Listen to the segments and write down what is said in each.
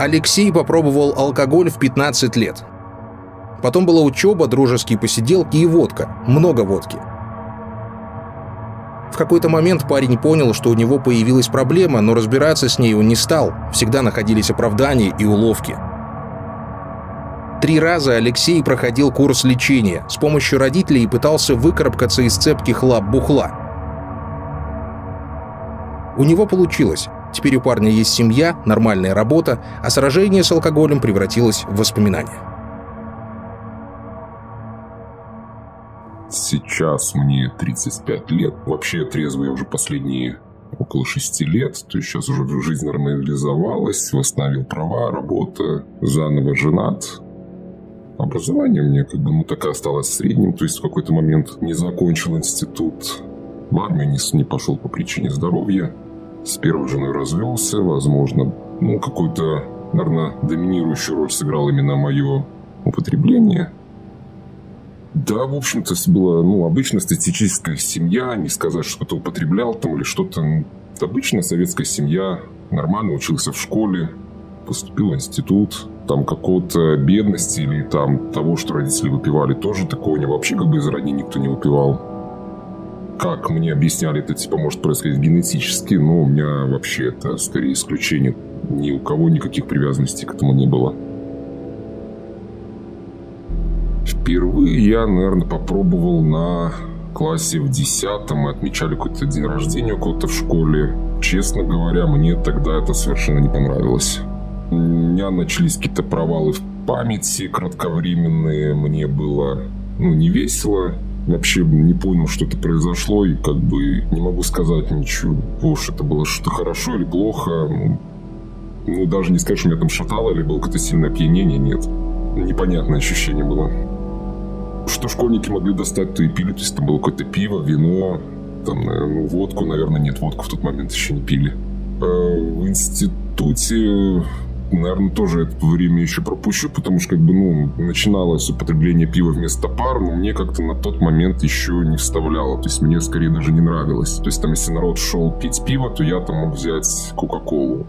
Алексей попробовал алкоголь в 15 лет. Потом была учеба, дружеские посиделки и водка. Много водки. В какой-то момент парень понял, что у него появилась проблема, но разбираться с ней он не стал. Всегда находились оправдания и уловки. Три раза Алексей проходил курс лечения. С помощью родителей пытался выкарабкаться из цепких лап бухла. У него получилось. Теперь у парня есть семья, нормальная работа, а сражение с алкоголем превратилось в воспоминания. Сейчас мне 35 лет. Вообще трезвый я уже последние около шести лет. То есть сейчас уже жизнь нормализовалась, восстановил права, работа, заново женат. Образование меня как бы ну так и осталось средним. То есть в какой-то момент не закончил институт. В армию не, не пошел по причине здоровья. С первой женой развелся. Возможно, ну какой-то, наверное, доминирующую роль сыграл именно мое употребление. Да, в общем-то, была, ну, обычная статистическая семья, не сказать, что кто-то употреблял там или что-то. Ну, обычная советская семья, нормально учился в школе, поступил в институт, там какого-то бедности или там того, что родители выпивали, тоже такого не вообще как бы из родни никто не выпивал. Как мне объясняли, это типа может происходить генетически, но у меня вообще это скорее исключение. Ни у кого никаких привязанностей к этому не было. Впервые я, наверное, попробовал на классе в десятом. Мы отмечали какой-то день рождения у кого-то в школе. Честно говоря, мне тогда это совершенно не понравилось. У меня начались какие-то провалы в памяти кратковременные. Мне было ну, не весело. Вообще не понял, что это произошло, и как бы не могу сказать ничего, уж это было что-то хорошо или плохо. Ну, даже не что меня там шатало или было какое-то сильное опьянение, нет. Непонятное ощущение было что школьники могли достать, то и пили. То есть там было какое-то пиво, вино, там, ну, водку, наверное, нет, водку в тот момент еще не пили. А в институте, наверное, тоже это время еще пропущу, потому что, как бы, ну, начиналось употребление пива вместо пар, но мне как-то на тот момент еще не вставляло. То есть мне скорее даже не нравилось. То есть там, если народ шел пить пиво, то я там мог взять Кока-Колу.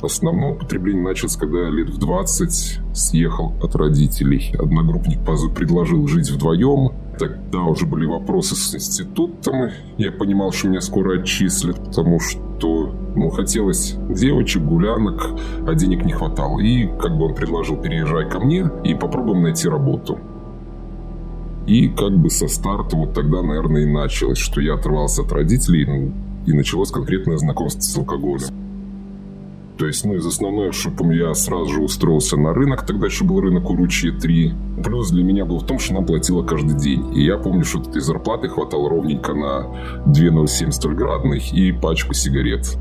Основное употребление началось, когда я лет в 20 съехал от родителей. Одногруппник предложил жить вдвоем. Тогда уже были вопросы с институтом. Я понимал, что меня скоро отчислят, потому что ну, хотелось девочек, гулянок, а денег не хватало. И как бы он предложил, переезжай ко мне и попробуем найти работу. И как бы со старта вот тогда, наверное, и началось, что я оторвался от родителей, ну, и началось конкретное знакомство с алкоголем. То есть, ну, из основной, чтобы я сразу же устроился на рынок, тогда еще был рынок Уручье 3. Плюс для меня был в том, что нам платила каждый день. И я помню, что этой зарплаты хватало ровненько на 2,07 стольградных и пачку сигарет.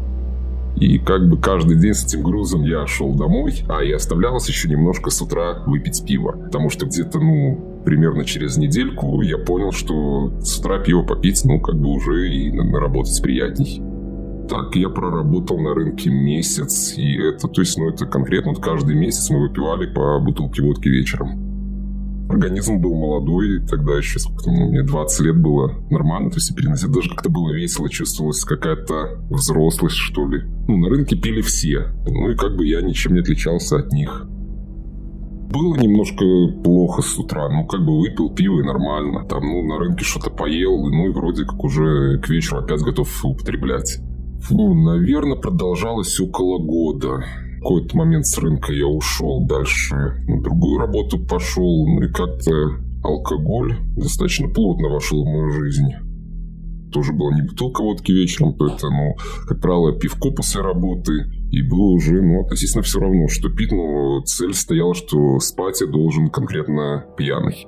И как бы каждый день с этим грузом я шел домой, а и оставлялось еще немножко с утра выпить пиво. Потому что где-то, ну, примерно через недельку я понял, что с утра пиво попить, ну, как бы уже и наработать приятней. Так я проработал на рынке месяц, и это, то есть, ну, это конкретно вот каждый месяц мы выпивали по бутылке водки вечером. Организм был молодой, тогда еще сколько ну, мне 20 лет было нормально, то есть переносить даже как-то было весело, чувствовалась какая-то взрослость, что ли. Ну, на рынке пили все, ну и как бы я ничем не отличался от них. Было немножко плохо с утра, ну как бы выпил пиво и нормально, там, ну на рынке что-то поел, ну и вроде как уже к вечеру опять готов употреблять. Фу, наверное, продолжалось около года. В какой-то момент с рынка я ушел дальше, на другую работу пошел, ну и как-то алкоголь достаточно плотно вошел в мою жизнь. Тоже была не бутылка водки вечером, то это, ну, как правило, пивко после работы. И было уже, ну, относительно все равно, что пить, но цель стояла, что спать я должен конкретно пьяный.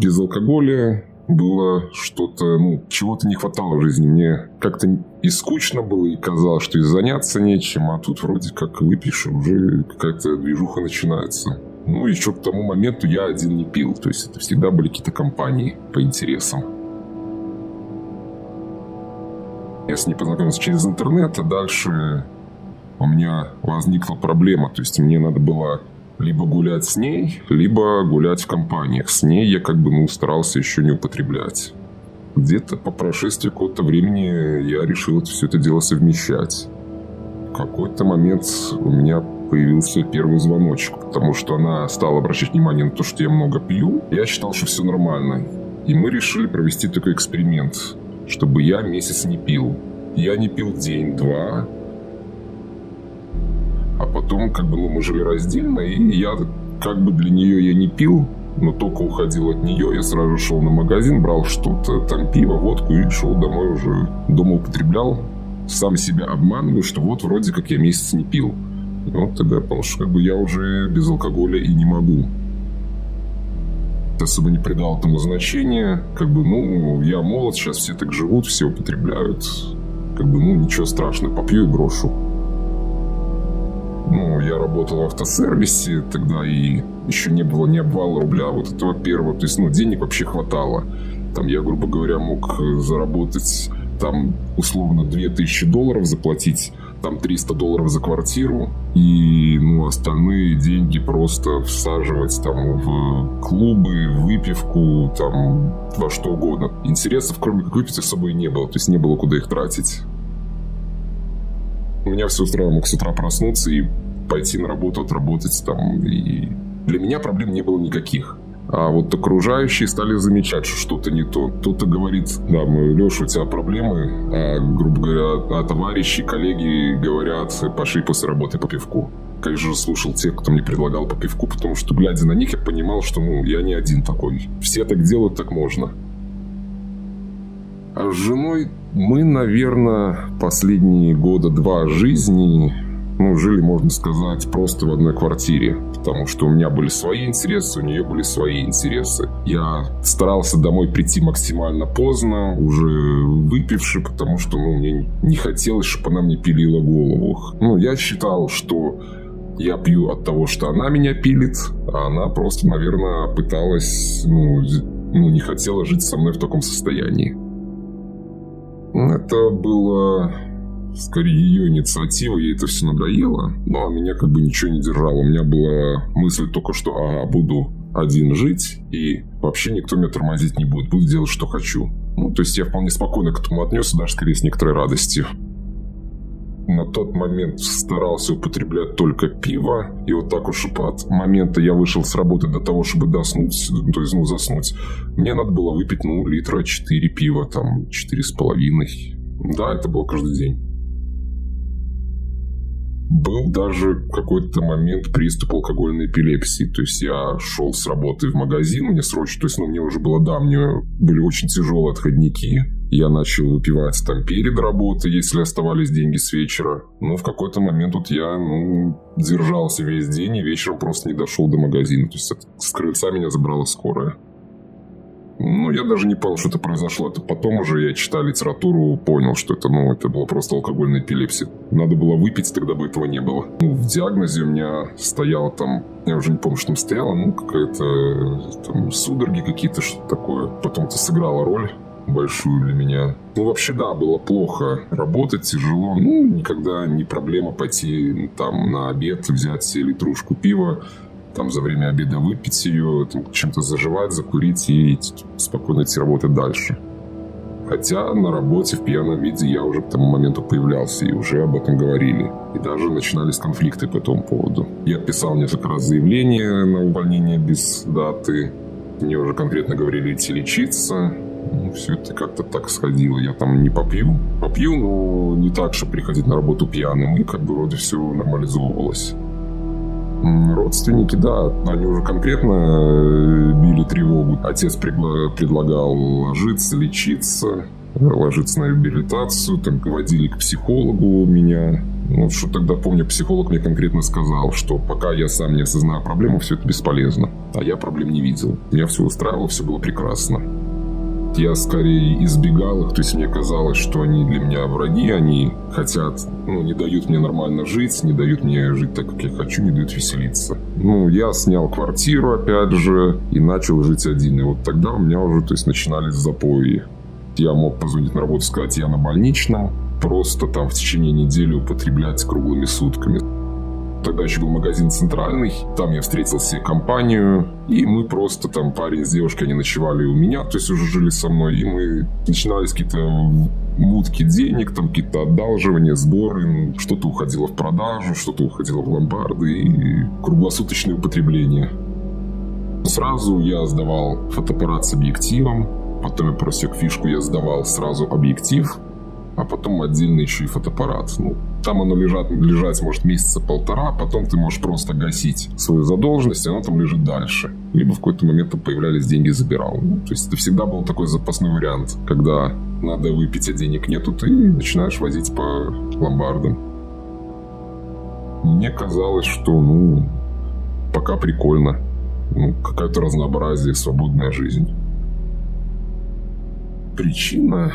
Без алкоголя было что-то, ну, чего-то не хватало в жизни. Мне как-то и скучно было, и казалось, что и заняться нечем, а тут вроде как выпьешь, и уже какая-то движуха начинается. Ну, еще к тому моменту я один не пил, то есть это всегда были какие-то компании по интересам. Я с ней познакомился через интернет, а дальше у меня возникла проблема, то есть мне надо было либо гулять с ней, либо гулять в компаниях. С ней я как бы ну, старался еще не употреблять. Где-то по прошествии какого-то времени я решил все это дело совмещать. В какой-то момент у меня появился первый звоночек, потому что она стала обращать внимание на то, что я много пью. Я считал, что все нормально. И мы решили провести такой эксперимент, чтобы я месяц не пил. Я не пил день-два, а потом как бы ну, мы жили раздельно, и я как бы для нее я не пил, но только уходил от нее, я сразу шел на магазин, брал что-то, там пиво, водку и шел домой уже. Дома употреблял, сам себя обманываю, что вот вроде как я месяц не пил. И вот тогда я понял, что как бы я уже без алкоголя и не могу. Особо не придал этому значения. Как бы, ну, я молод, сейчас все так живут, все употребляют. Как бы, ну, ничего страшного, попью и брошу. Ну, я работал в автосервисе тогда, и еще не было ни обвала рубля вот этого первого. То есть, ну, денег вообще хватало. Там я, грубо говоря, мог заработать там условно 2000 долларов заплатить, там 300 долларов за квартиру, и ну, остальные деньги просто всаживать там в клубы, выпивку, там во что угодно. Интересов, кроме как выпить, особо и не было, то есть не было куда их тратить. Меня все устраивало, мог с утра проснуться и пойти на работу, отработать там, и для меня проблем не было никаких. А вот окружающие стали замечать, что что-то не то. Кто-то говорит, да, мы, Леша, у тебя проблемы, а, грубо говоря, а товарищи, коллеги говорят, пошли после работы по пивку. Конечно же, слушал тех, кто мне предлагал по пивку, потому что, глядя на них, я понимал, что, ну, я не один такой. Все так делают, так можно. А с женой мы, наверное, последние года два жизни ну, жили, можно сказать, просто в одной квартире. Потому что у меня были свои интересы, у нее были свои интересы. Я старался домой прийти максимально поздно, уже выпивший, потому что, ну, мне не хотелось, чтобы она мне пилила голову. Ну, я считал, что я пью от того, что она меня пилит, а она просто, наверное, пыталась, ну, ну не хотела жить со мной в таком состоянии. Это было скорее ее инициатива, ей это все надоело, но меня как бы ничего не держало. У меня была мысль только, что ага, буду один жить, и вообще никто меня тормозить не будет, буду делать, что хочу. Ну, то есть я вполне спокойно к этому отнесся, даже скорее с некоторой радостью. На тот момент старался употреблять только пиво, и вот так уж от момента я вышел с работы до того, чтобы доснуть, то есть, ну, заснуть, мне надо было выпить, ну, литра 4 пива, там, четыре с половиной. Да, это было каждый день. Был даже какой-то момент приступ алкогольной эпилепсии. То есть я шел с работы в магазин, мне срочно, то есть ну, мне уже было, да, мне были очень тяжелые отходники. Я начал выпивать там перед работой, если оставались деньги с вечера. Но в какой-то момент вот я ну, держался весь день и вечером просто не дошел до магазина. То есть с крыльца меня забрала скорая. Ну, я даже не понял, что это произошло. Это потом уже я читал литературу, понял, что это, ну, это была просто алкогольная эпилепсия. Надо было выпить, тогда бы этого не было. Ну, в диагнозе у меня стояло там, я уже не помню, что там стояло, ну, какая-то там судороги какие-то, что-то такое. Потом это сыграло роль большую для меня. Ну, вообще, да, было плохо работать, тяжело. Ну, никогда не проблема пойти там на обед, взять себе литрушку пива, там за время обеда выпить ее, чем-то заживать, закурить и спокойно идти работать дальше. Хотя на работе в пьяном виде я уже к тому моменту появлялся и уже об этом говорили. И даже начинались конфликты по этому поводу. Я писал несколько раз заявление на увольнение без даты. Мне уже конкретно говорили идти лечиться. Все это как-то так сходило. Я там не попью. Попью, но не так, чтобы приходить на работу пьяным. И как бы вроде все нормализовывалось. Родственники, да, они уже конкретно э, били тревогу. Отец предлагал ложиться, лечиться, ложиться на реабилитацию, там водили к психологу меня. Ну, что тогда помню, психолог мне конкретно сказал, что пока я сам не осознаю проблему, все это бесполезно. А я проблем не видел. Меня все устраивало, все было прекрасно я скорее избегал их, то есть мне казалось, что они для меня враги, они хотят, ну, не дают мне нормально жить, не дают мне жить так, как я хочу, не дают веселиться. Ну, я снял квартиру, опять же, и начал жить один. И вот тогда у меня уже, то есть, начинались запои. Я мог позвонить на работу и сказать, я на больничном, просто там в течение недели употреблять круглыми сутками. Тогда еще был магазин центральный. Там я встретил себе компанию. И мы просто там парень с девушкой, они ночевали у меня, то есть уже жили со мной. И мы начинались какие-то мутки денег, там какие-то одалживания, сборы, что-то уходило в продажу, что-то уходило в ломбарды и круглосуточное употребление. Сразу я сдавал фотоаппарат с объективом, потом я просек фишку, я сдавал сразу объектив, а потом отдельно еще и фотоаппарат. Ну, там оно лежат, лежать может месяца полтора, потом ты можешь просто гасить свою задолженность, и оно там лежит дальше. Либо в какой-то момент там появлялись деньги, забирал. Ну, то есть это всегда был такой запасной вариант, когда надо выпить, а денег нету, ты начинаешь возить по ломбардам. Мне казалось, что, ну, пока прикольно. Ну, какое-то разнообразие, свободная жизнь. Причина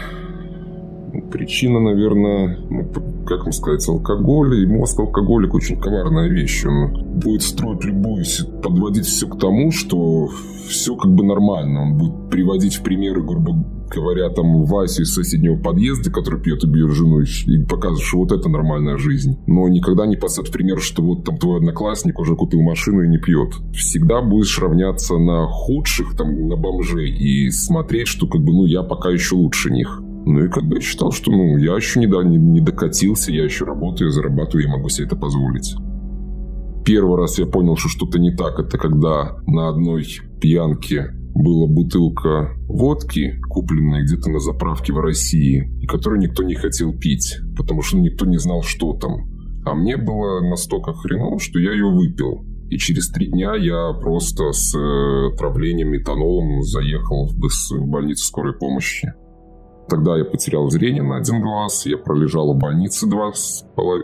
Причина, наверное, ну, как вам сказать, алкоголь. И мозг алкоголик очень коварная вещь. Он будет строить любую, подводить все к тому, что все как бы нормально. Он будет приводить в примеры, грубо говоря, там Васю из соседнего подъезда, который пьет и бьет жену, и показывает, что вот это нормальная жизнь. Но никогда не поставит пример, что вот там твой одноклассник уже купил машину и не пьет. Всегда будешь равняться на худших, там, на бомжей и смотреть, что как бы, ну, я пока еще лучше них. Ну и как бы я считал, что ну, я еще не, да, не, не докатился, я еще работаю, зарабатываю, я могу себе это позволить. Первый раз я понял, что что-то не так, это когда на одной пьянке была бутылка водки, купленная где-то на заправке в России, и которую никто не хотел пить, потому что никто не знал, что там. А мне было настолько хреново, что я ее выпил. И через три дня я просто с э, отравлением метанолом заехал в больницу скорой помощи. Тогда я потерял зрение на один глаз, я пролежал в больнице два,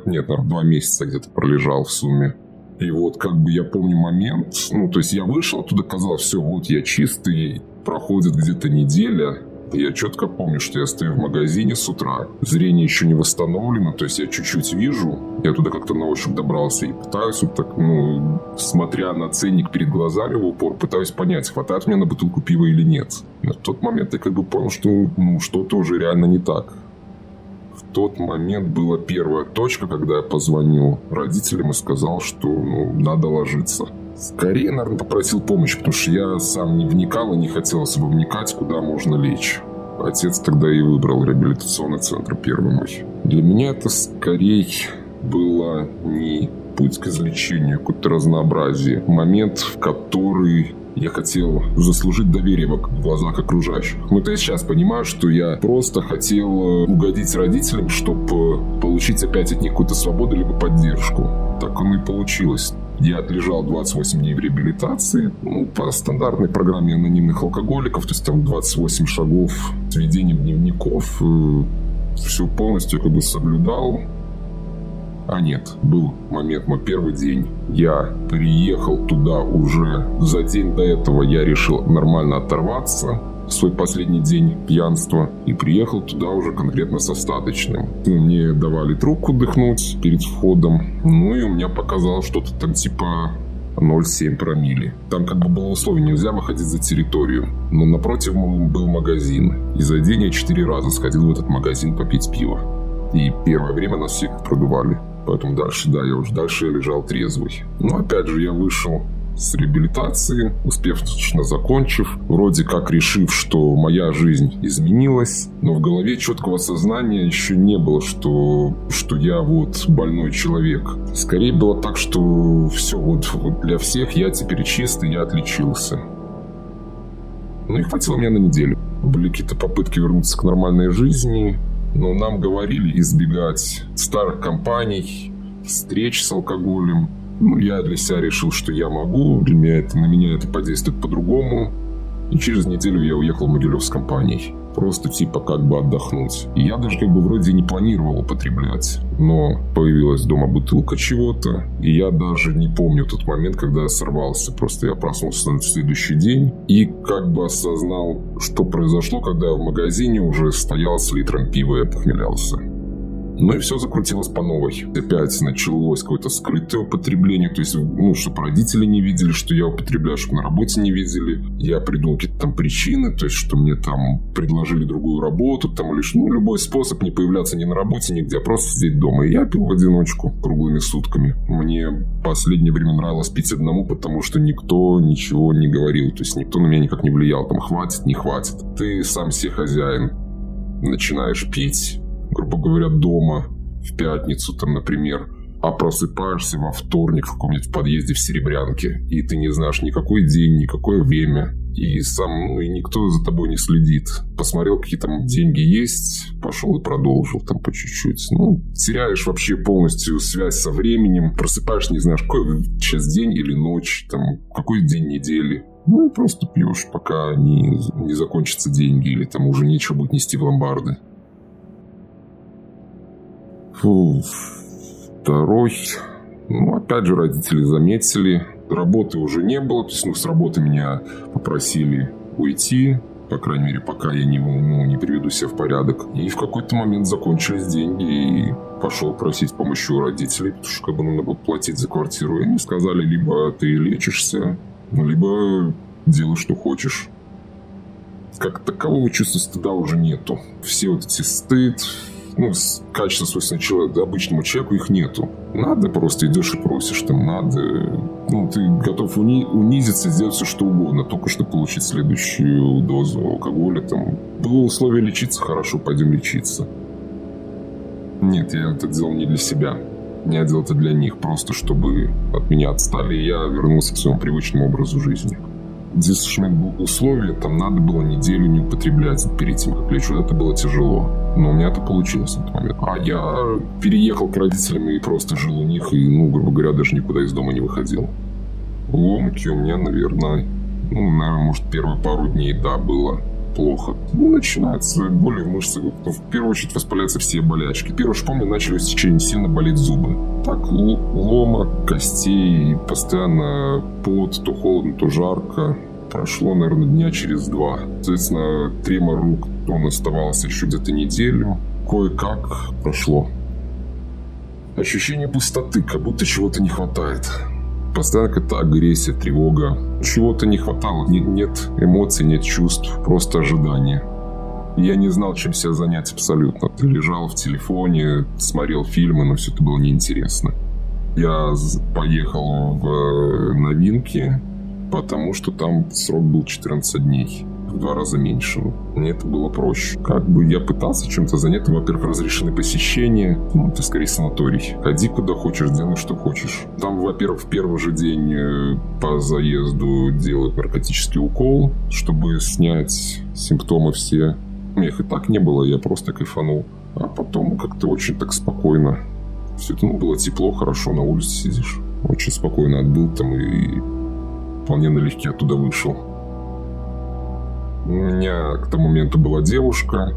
нет, наверное, два месяца где-то пролежал в сумме. И вот как бы я помню момент, ну, то есть я вышел оттуда, казалось, все, вот я чистый, проходит где-то неделя, я четко помню, что я стою в магазине с утра. Зрение еще не восстановлено, то есть я чуть-чуть вижу. Я туда как-то на ощупь добрался и пытаюсь вот так, ну, смотря на ценник перед глазами в упор, пытаюсь понять, хватает мне на бутылку пива или нет. В тот момент я как бы понял, что ну, что-то уже реально не так. В тот момент была первая точка, когда я позвонил родителям и сказал, что ну, надо ложиться. Скорее, наверное, попросил помощи, потому что я сам не вникал и не хотел особо вникать, куда можно лечь. Отец тогда и выбрал реабилитационный центр первым. Для меня это скорее было не путь к излечению, какое-то разнообразие. Момент, в который я хотел заслужить доверие в глазах окружающих. Но то я сейчас понимаю, что я просто хотел э, угодить родителям, чтобы получить опять от них какую-то свободу либо поддержку. Так оно и получилось. Я отлежал 28 дней в реабилитации ну, по стандартной программе анонимных алкоголиков, то есть там 28 шагов с ведением дневников. Э, Все полностью как бы соблюдал. А нет, был момент, мой первый день. Я приехал туда уже. За день до этого я решил нормально оторваться свой последний день пьянства и приехал туда уже конкретно с остаточным. Ну, мне давали трубку дыхнуть перед входом, ну и у меня показалось что-то там типа 0,7 промили. Там как бы было условие, нельзя выходить за территорию. Но напротив был магазин. И за день я четыре раза сходил в этот магазин попить пиво. И первое время нас всех продували. Поэтому дальше, да, я уже дальше я лежал трезвый. Но опять же, я вышел с реабилитации, успешно закончив, вроде как решив, что моя жизнь изменилась, но в голове четкого сознания еще не было, что, что я вот больной человек. Скорее было так, что все, вот, вот для всех я теперь чистый, я отличился. Ну и хватило мне на неделю. Были какие-то попытки вернуться к нормальной жизни, но нам говорили избегать старых компаний, встреч с алкоголем, ну, я для себя решил, что я могу, для меня это, на меня это подействует по-другому. И через неделю я уехал в Могилев с компанией. Просто типа как бы отдохнуть. Я даже как бы вроде не планировал употреблять. Но появилась дома бутылка чего-то. И я даже не помню тот момент, когда я сорвался. Просто я проснулся на следующий день. И как бы осознал, что произошло, когда я в магазине уже стоял с литром пива и похмелялся. Ну и все закрутилось по новой. Опять началось какое-то скрытое употребление, то есть, ну, чтобы родители не видели, что я употребляю, чтобы на работе не видели. Я придумал какие-то там причины, то есть, что мне там предложили другую работу, там лишь, ну, любой способ не появляться ни на работе, нигде, а просто сидеть дома. И я пил в одиночку круглыми сутками. Мне последнее время нравилось пить одному, потому что никто ничего не говорил, то есть, никто на меня никак не влиял, там, хватит, не хватит. Ты сам себе хозяин начинаешь пить, грубо говоря, дома в пятницу, там, например, а просыпаешься во вторник в каком-нибудь подъезде в Серебрянке, и ты не знаешь никакой день, никакое время, и сам, ну, и никто за тобой не следит. Посмотрел, какие там деньги есть, пошел и продолжил там по чуть-чуть. Ну, теряешь вообще полностью связь со временем, просыпаешь, не знаешь, какой сейчас день или ночь, там, какой день недели. Ну и просто пьешь, пока не, не закончатся деньги или там уже нечего будет нести в ломбарды. Второй... Ну, опять же, родители заметили, Работы уже не было, то есть ну, с работы меня попросили уйти, по крайней мере, пока я не, ну, не приведу себя в порядок. И в какой-то момент закончились деньги, и пошел просить помощи у родителей, потому что как бы надо было платить за квартиру. И они сказали, либо ты лечишься, либо делай, что хочешь. Как такового чувства стыда уже нету. Все вот эти стыд, ну, качества, свойственные человеку, обычному человеку, их нету. Надо, просто идешь и просишь, там надо. Ну, ты готов уни- унизиться, сделать все, что угодно, только что получить следующую дозу алкоголя. Там. Было условие лечиться, хорошо, пойдем лечиться. Нет, я это делал не для себя. Я делал это для них, просто чтобы от меня отстали, и я вернулся к своему привычному образу жизни. Здесь был условие, там надо было неделю не употреблять перед тем, как лечу. Это было тяжело. Но у меня это получилось на тот момент. А я переехал к родителям и просто жил у них, и, ну, грубо говоря, даже никуда из дома не выходил. Ломки у меня, наверное, ну, наверное, может, первые пару дней, да, было плохо. Ну, начинается боли в мышцах. Ну, в первую очередь воспаляются все болячки. Первое, что помню, начали в течение сильно болеть зубы. Так, лома, костей, постоянно пот, то холодно, то жарко. Прошло, наверное, дня через два. Соответственно, тремор рук, он оставался еще где-то неделю. Кое-как прошло. Ощущение пустоты, как будто чего-то не хватает. Постоянно какая-то агрессия, тревога. Чего-то не хватало. Нет, нет эмоций, нет чувств, просто ожидание. Я не знал, чем себя занять абсолютно. Ты лежал в телефоне, смотрел фильмы, но все это было неинтересно. Я поехал в э, новинки, потому что там срок был 14 дней в два раза меньше. Мне это было проще. Как бы я пытался чем-то заняться. Во-первых, разрешены посещения. Ну, это скорее санаторий. Ходи куда хочешь, делай что хочешь. Там, во-первых, в первый же день э, по заезду делают наркотический укол, чтобы снять симптомы все. У меня их и так не было, я просто кайфанул. А потом как-то очень так спокойно. Все это ну, было тепло, хорошо, на улице сидишь. Очень спокойно отбыл там и вполне налегке оттуда вышел. У меня к тому моменту была девушка,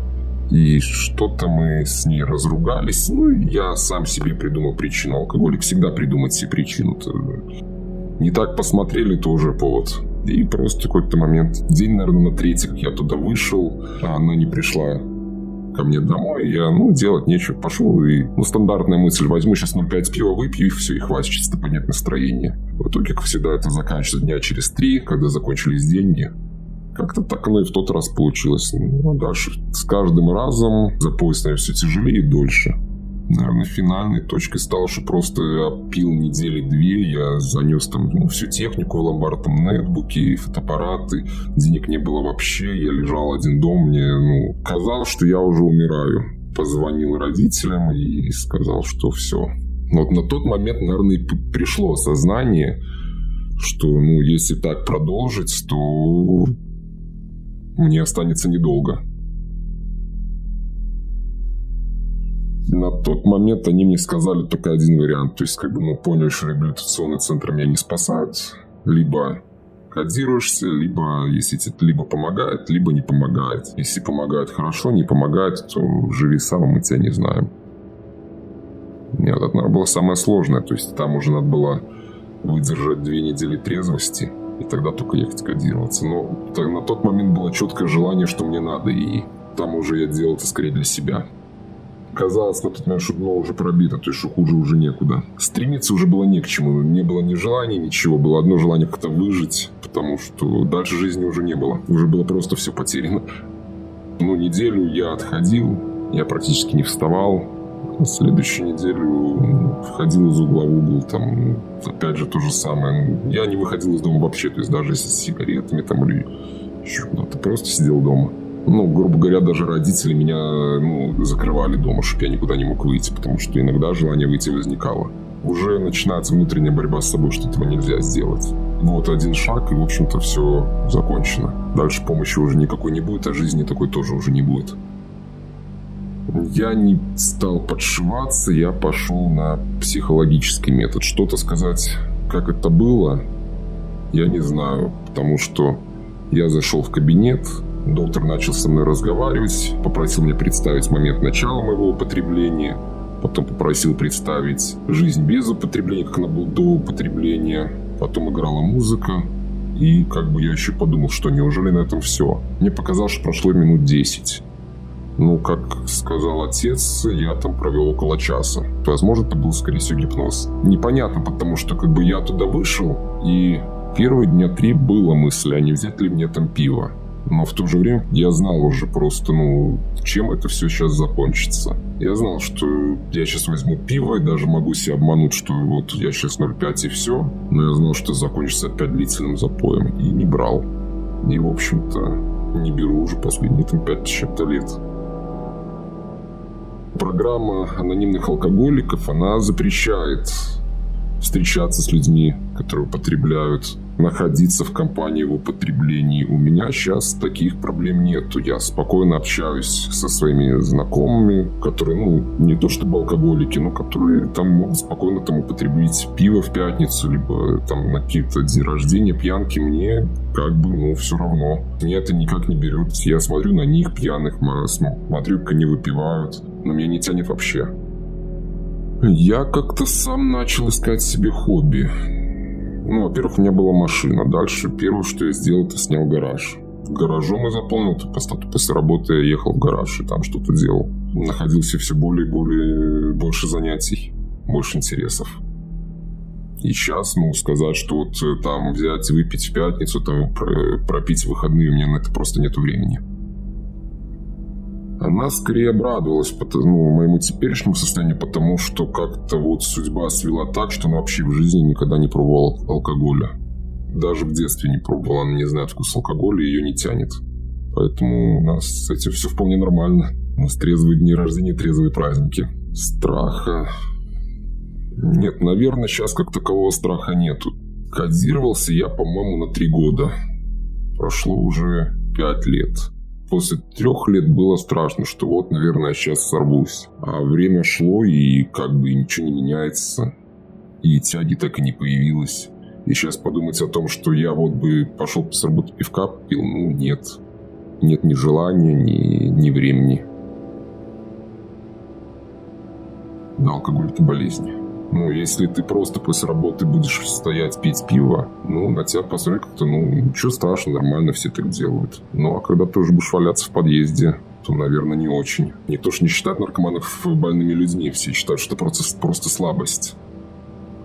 и что-то мы с ней разругались. Ну, я сам себе придумал причину. Алкоголик всегда придумает себе причину. -то. Не так посмотрели, то уже повод. И просто какой-то момент, день, наверное, на третий, как я туда вышел, а она не пришла ко мне домой, я, ну, делать нечего, пошел и, ну, стандартная мысль, возьму сейчас 0,5 пива, выпью, и все, и хватит чисто поднять настроение. В итоге, как всегда, это заканчивается дня через три, когда закончились деньги. Как-то так оно и в тот раз получилось. Ну, дальше с каждым разом за поезд, наверное, все тяжелее и дольше. Наверное, финальной точкой стало, что просто пил недели две, я занес там ну, всю технику в ломбард, там нетбуки, фотоаппараты, денег не было вообще, я лежал один дом, мне ну, казалось, что я уже умираю. Позвонил родителям и сказал, что все. Вот на тот момент, наверное, и пришло осознание, что, ну, если так продолжить, то мне останется недолго. На тот момент они мне сказали только один вариант. То есть, как бы, ну, поняли, что реабилитационный центр меня не спасают. Либо кодируешься, либо, если тебе либо помогает, либо не помогает. Если помогает хорошо, не помогает, то живи сам, мы тебя не знаем. Нет, это, наверное, было самое сложное. То есть там уже надо было выдержать две недели трезвости – и тогда только ехать кодироваться. Но на тот момент было четкое желание, что мне надо, и там уже я делал это скорее для себя. Казалось на тот момент, что дно уже пробито, то есть что хуже уже некуда. Стремиться уже было не к чему, не было ни желания, ничего, было одно желание как-то выжить, потому что дальше жизни уже не было, уже было просто все потеряно. Ну, неделю я отходил, я практически не вставал, на следующую неделю входил из угла в угол, там, опять же, то же самое. Я не выходил из дома вообще, то есть даже с сигаретами там или еще куда-то, просто сидел дома. Ну, грубо говоря, даже родители меня ну, закрывали дома, чтобы я никуда не мог выйти, потому что иногда желание выйти возникало. Уже начинается внутренняя борьба с собой, что этого нельзя сделать. Вот один шаг, и, в общем-то, все закончено. Дальше помощи уже никакой не будет, а жизни такой тоже уже не будет. Я не стал подшиваться, я пошел на психологический метод. Что-то сказать, как это было, я не знаю, потому что я зашел в кабинет, доктор начал со мной разговаривать, попросил мне представить момент начала моего употребления, потом попросил представить жизнь без употребления, как она была до употребления, потом играла музыка, и как бы я еще подумал, что неужели на этом все? Мне показалось, что прошло минут 10. Ну, как сказал отец, я там провел около часа. Возможно, это был, скорее всего, гипноз. Непонятно, потому что как бы я туда вышел, и первые дня три было мысль, а не взять ли мне там пиво. Но в то же время я знал уже просто, ну, чем это все сейчас закончится. Я знал, что я сейчас возьму пиво и даже могу себя обмануть, что вот я сейчас 0,5 и все. Но я знал, что закончится опять длительным запоем. И не брал. И, в общем-то, не беру уже последние там 5 чем-то лет программа анонимных алкоголиков, она запрещает встречаться с людьми, которые употребляют, находиться в компании в употреблении. У меня сейчас таких проблем нету. Я спокойно общаюсь со своими знакомыми, которые, ну, не то чтобы алкоголики, но которые там могут спокойно там употребить пиво в пятницу, либо там на какие-то дни рождения, пьянки. Мне как бы, ну, все равно. Меня это никак не берет. Я смотрю на них пьяных, смотрю, как они выпивают, но меня не тянет вообще. Я как-то сам начал искать себе хобби. Ну, во-первых, у меня была машина. Дальше первое, что я сделал, это снял гараж. Гаражом я заполнил, то просто после работы я ехал в гараж и там что-то делал. Находился все более и более больше занятий, больше интересов. И сейчас, ну, сказать, что вот э, там взять, выпить в пятницу, там пропить в выходные, у меня на это просто нет времени. Она скорее обрадовалась ну, моему теперешнему состоянию, потому что как-то вот судьба свела так, что она вообще в жизни никогда не пробовала алкоголя. Даже в детстве не пробовала, она не знает вкус алкоголя, ее не тянет. Поэтому у нас с этим все вполне нормально. У нас трезвые дни рождения, трезвые праздники. Страха... Нет, наверное, сейчас как такового страха нету. Кодировался я, по-моему, на три года. Прошло уже пять лет после трех лет было страшно, что вот, наверное, сейчас сорвусь. А время шло, и как бы ничего не меняется. И тяги так и не появилось. И сейчас подумать о том, что я вот бы пошел с работы пивка пил, ну нет. Нет ни желания, ни, ни времени. Да, алкоголь – это болезнь. Ну, если ты просто после работы будешь стоять пить пиво, ну, на тебя посмотрят как-то, ну, ничего страшного, нормально, все так делают. Ну, а когда ты уже будешь валяться в подъезде, то, наверное, не очень. Никто же не считает наркоманов больными людьми, все считают, что это просто, просто слабость.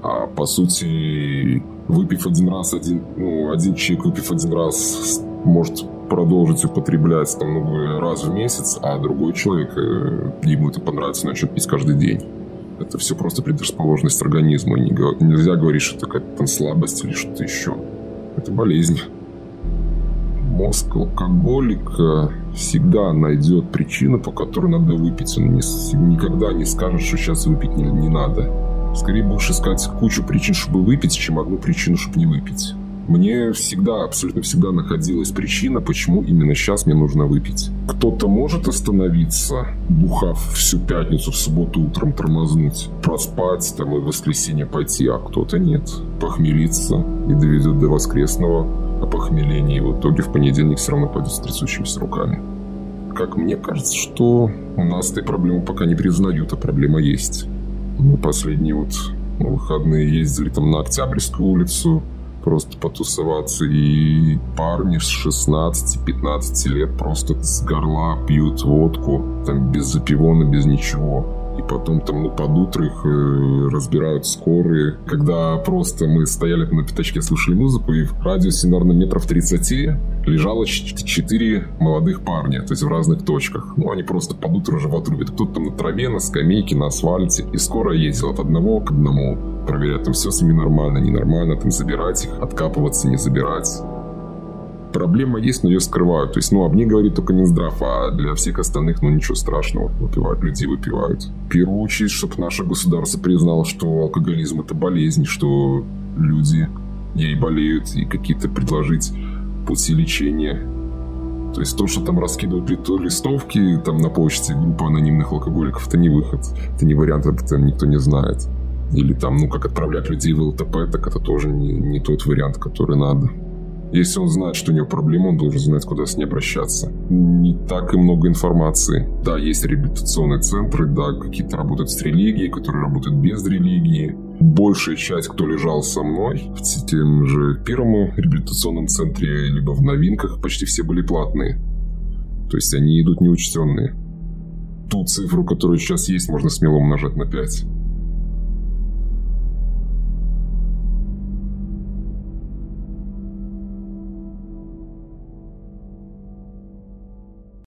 А по сути, выпив один раз, один, ну, один человек, выпив один раз, может продолжить употреблять там, ну, раз в месяц, а другой человек, э, ему это понравится, начнет пить каждый день. Это все просто предрасположенность организма. Не, нельзя говорить, что это какая-то там слабость или что-то еще. Это болезнь. Мозг алкоголика всегда найдет причину, по которой надо выпить. Он не, никогда не скажет, что сейчас выпить не, не надо. Скорее будешь искать кучу причин, чтобы выпить, чем одну причину, чтобы не выпить. Мне всегда, абсолютно всегда находилась причина, почему именно сейчас мне нужно выпить. Кто-то может остановиться, бухав всю пятницу, в субботу утром тормознуть, проспать там и в воскресенье пойти, а кто-то нет. Похмелиться и доведет до воскресного опохмеления, и в итоге в понедельник все равно пойдет с трясущимися руками. Как мне кажется, что у нас этой проблемы пока не признают, а проблема есть. Мы последние вот выходные ездили там на Октябрьскую улицу, просто потусоваться. И парни с 16-15 лет просто с горла пьют водку, там без запивона, без ничего потом там, ну, под утро их э, разбирают скорые. Когда просто мы стояли на пятачке, слушали музыку, и в радиусе, наверное, метров 30 лежало четыре молодых парня, то есть в разных точках. Ну, они просто под утро уже в отрубе. Кто-то там на траве, на скамейке, на асфальте. И скоро ездил от одного к одному, проверять, там все с ними нормально, ненормально, там забирать их, откапываться, не забирать. Проблема есть, но ее скрывают. То есть, ну, об ней говорит только Минздрав, а для всех остальных, ну, ничего страшного. Выпивают, люди выпивают. В первую очередь, чтобы наше государство признало, что алкоголизм это болезнь, что люди ей болеют, и какие-то предложить пути лечения. То есть то, что там раскидывают листовки там на почте группа анонимных алкоголиков, это не выход, это не вариант, об этом никто не знает. Или там, ну, как отправлять людей в ЛТП, так это тоже не, не тот вариант, который надо. Если он знает, что у него проблема, он должен знать, куда с ней обращаться. Не так и много информации. Да, есть реабилитационные центры, да, какие-то работают с религией, которые работают без религии. Большая часть, кто лежал со мной в тем же первом реабилитационном центре, либо в новинках, почти все были платные. То есть они идут неучтенные. Ту цифру, которая сейчас есть, можно смело умножать на 5.